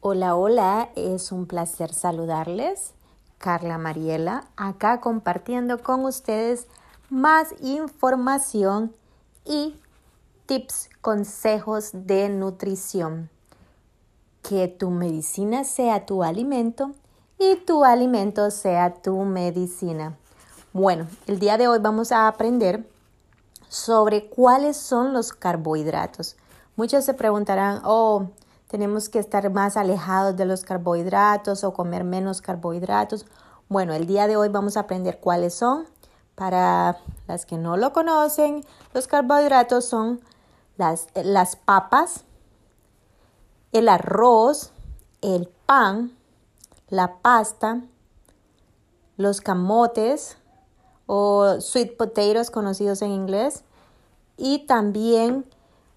Hola, hola, es un placer saludarles. Carla Mariela, acá compartiendo con ustedes más información y tips, consejos de nutrición. Que tu medicina sea tu alimento y tu alimento sea tu medicina. Bueno, el día de hoy vamos a aprender sobre cuáles son los carbohidratos. Muchos se preguntarán, oh, tenemos que estar más alejados de los carbohidratos o comer menos carbohidratos. Bueno, el día de hoy vamos a aprender cuáles son. Para las que no lo conocen, los carbohidratos son las, las papas, el arroz, el pan, la pasta, los camotes o sweet potatoes conocidos en inglés y también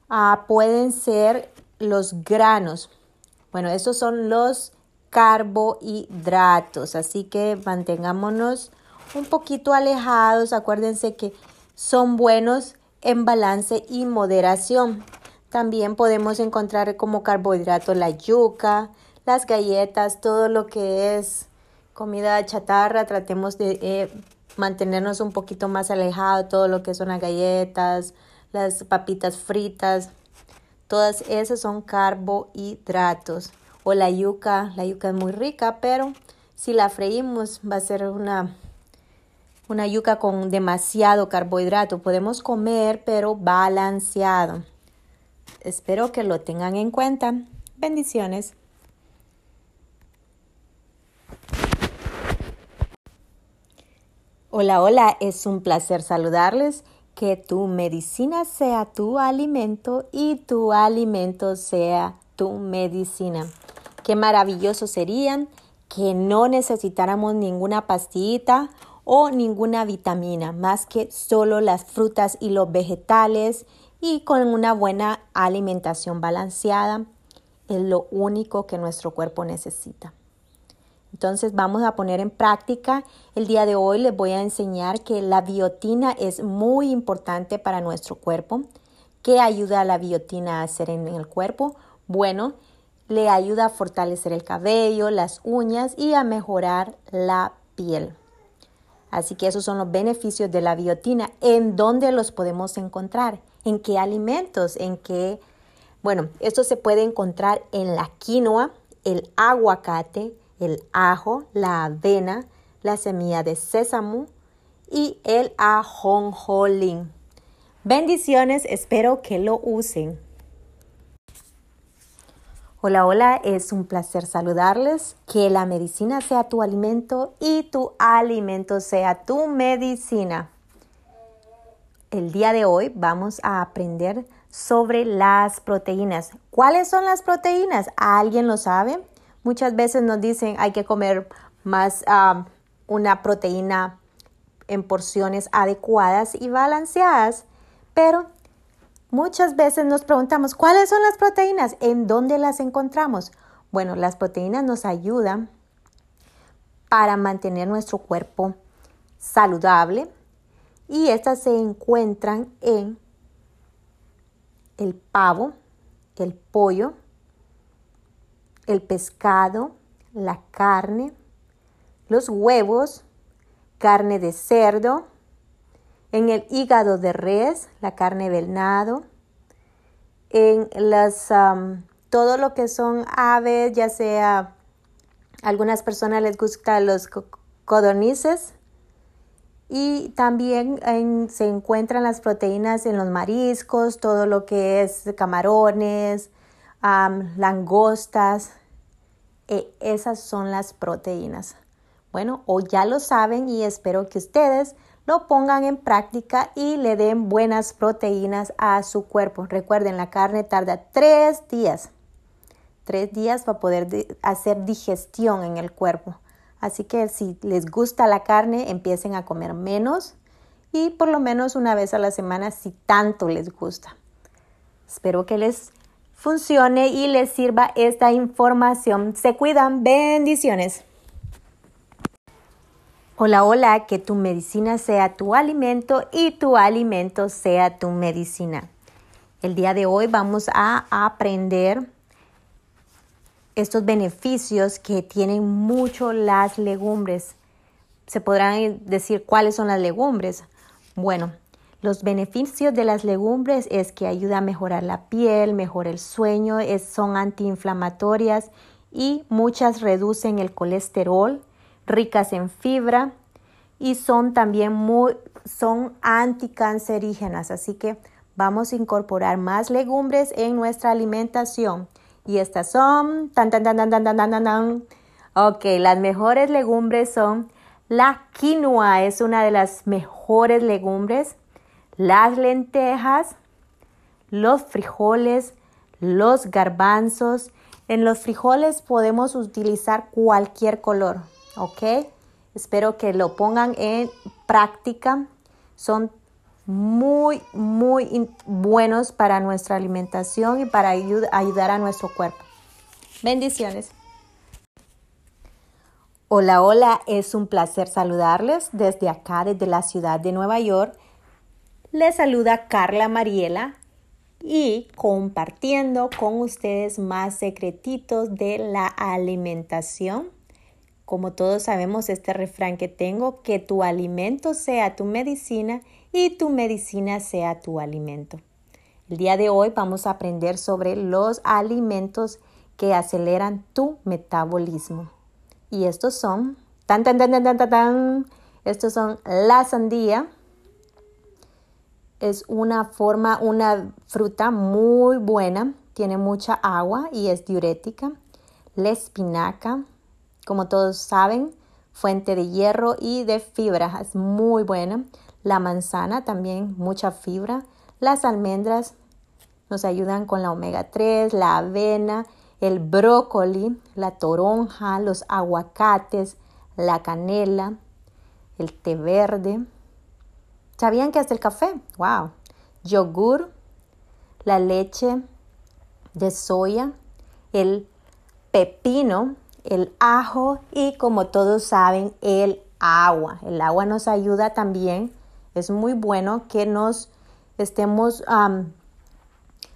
ah, pueden ser los granos. Bueno, estos son los carbohidratos, así que mantengámonos un poquito alejados. Acuérdense que son buenos en balance y moderación. También podemos encontrar como carbohidratos la yuca, las galletas, todo lo que es comida chatarra. Tratemos de eh, mantenernos un poquito más alejados, todo lo que son las galletas, las papitas fritas, Todas esas son carbohidratos. O la yuca, la yuca es muy rica, pero si la freímos va a ser una, una yuca con demasiado carbohidrato. Podemos comer, pero balanceado. Espero que lo tengan en cuenta. Bendiciones. Hola, hola, es un placer saludarles que tu medicina sea tu alimento y tu alimento sea tu medicina. Qué maravilloso serían que no necesitáramos ninguna pastillita o ninguna vitamina, más que solo las frutas y los vegetales y con una buena alimentación balanceada es lo único que nuestro cuerpo necesita. Entonces vamos a poner en práctica. El día de hoy les voy a enseñar que la biotina es muy importante para nuestro cuerpo. ¿Qué ayuda a la biotina a hacer en el cuerpo? Bueno, le ayuda a fortalecer el cabello, las uñas y a mejorar la piel. Así que esos son los beneficios de la biotina. ¿En dónde los podemos encontrar? ¿En qué alimentos? ¿En qué? Bueno, esto se puede encontrar en la quinoa, el aguacate, el ajo, la avena, la semilla de sésamo y el ajonjolín. Bendiciones, espero que lo usen. Hola, hola, es un placer saludarles. Que la medicina sea tu alimento y tu alimento sea tu medicina. El día de hoy vamos a aprender sobre las proteínas. ¿Cuáles son las proteínas? ¿Alguien lo sabe? Muchas veces nos dicen hay que comer más una proteína en porciones adecuadas y balanceadas, pero muchas veces nos preguntamos, ¿cuáles son las proteínas? ¿En dónde las encontramos? Bueno, las proteínas nos ayudan para mantener nuestro cuerpo saludable y estas se encuentran en el pavo, el pollo, el pescado, la carne, los huevos, carne de cerdo, en el hígado de res, la carne venado, en las, todo lo que son aves, ya sea, algunas personas les gustan los codornices, y también se encuentran las proteínas en los mariscos, todo lo que es camarones, langostas. E esas son las proteínas. Bueno, o ya lo saben y espero que ustedes lo pongan en práctica y le den buenas proteínas a su cuerpo. Recuerden, la carne tarda tres días. Tres días para poder hacer digestión en el cuerpo. Así que si les gusta la carne, empiecen a comer menos y por lo menos una vez a la semana si tanto les gusta. Espero que les funcione y les sirva esta información. Se cuidan, bendiciones. Hola, hola, que tu medicina sea tu alimento y tu alimento sea tu medicina. El día de hoy vamos a aprender estos beneficios que tienen mucho las legumbres. Se podrán decir cuáles son las legumbres. Bueno, los beneficios de las legumbres es que ayuda a mejorar la piel, mejora el sueño, son antiinflamatorias y muchas reducen el colesterol, ricas en fibra y son también muy son anticancerígenas, así que vamos a incorporar más legumbres en nuestra alimentación. Y estas son tan tan tan tan tan tan tan tan. Ok, las mejores legumbres son la quinoa, es una de las mejores legumbres las lentejas, los frijoles, los garbanzos. En los frijoles podemos utilizar cualquier color, ¿ok? Espero que lo pongan en práctica. Son muy, muy buenos para nuestra alimentación y para ayudar a nuestro cuerpo. Bendiciones. Hola, hola, es un placer saludarles desde acá, desde la ciudad de Nueva York. Les saluda Carla Mariela y compartiendo con ustedes más secretitos de la alimentación. Como todos sabemos, este refrán que tengo, que tu alimento sea tu medicina y tu medicina sea tu alimento. El día de hoy vamos a aprender sobre los alimentos que aceleran tu metabolismo. Y estos son, tan, tan, tan, tan, tan, tan, estos son la sandía, es una forma, una fruta muy buena, tiene mucha agua y es diurética. La espinaca, como todos saben, fuente de hierro y de fibra, es muy buena. La manzana también, mucha fibra. Las almendras nos ayudan con la omega 3, la avena, el brócoli, la toronja, los aguacates, la canela, el té verde. ¿Sabían que hasta el café? ¡Wow! Yogur, la leche de soya, el pepino, el ajo y como todos saben, el agua. El agua nos ayuda también. Es muy bueno que nos estemos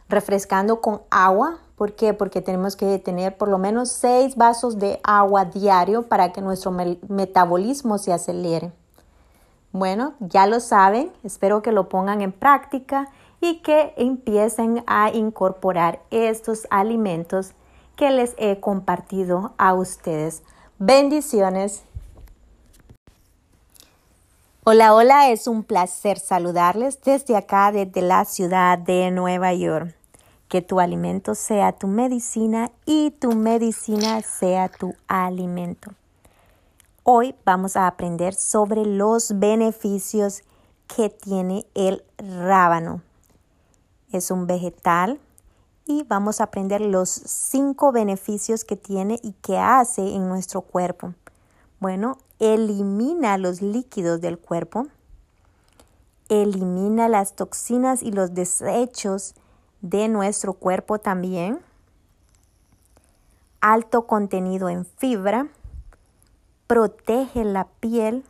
refrescando con agua. ¿Por qué? Porque tenemos que tener por lo menos seis vasos de agua diario para que nuestro metabolismo se acelere. Bueno, ya lo saben, espero que lo pongan en práctica y que empiecen a incorporar estos alimentos que les he compartido a ustedes. Bendiciones. Hola, hola, es un placer saludarles desde acá, desde la ciudad de Nueva York. Que tu alimento sea tu medicina y tu medicina sea tu alimento. Hoy vamos a aprender sobre los beneficios que tiene el rábano. Es un vegetal y vamos a aprender los cinco beneficios que tiene y que hace en nuestro cuerpo. Bueno, elimina los líquidos del cuerpo, elimina las toxinas y los desechos de nuestro cuerpo también, alto contenido en fibra, protege la piel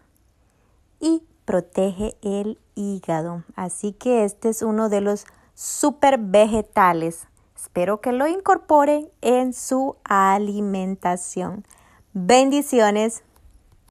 y protege el hígado. Así que este es uno de los super vegetales. Espero que lo incorporen en su alimentación. Bendiciones.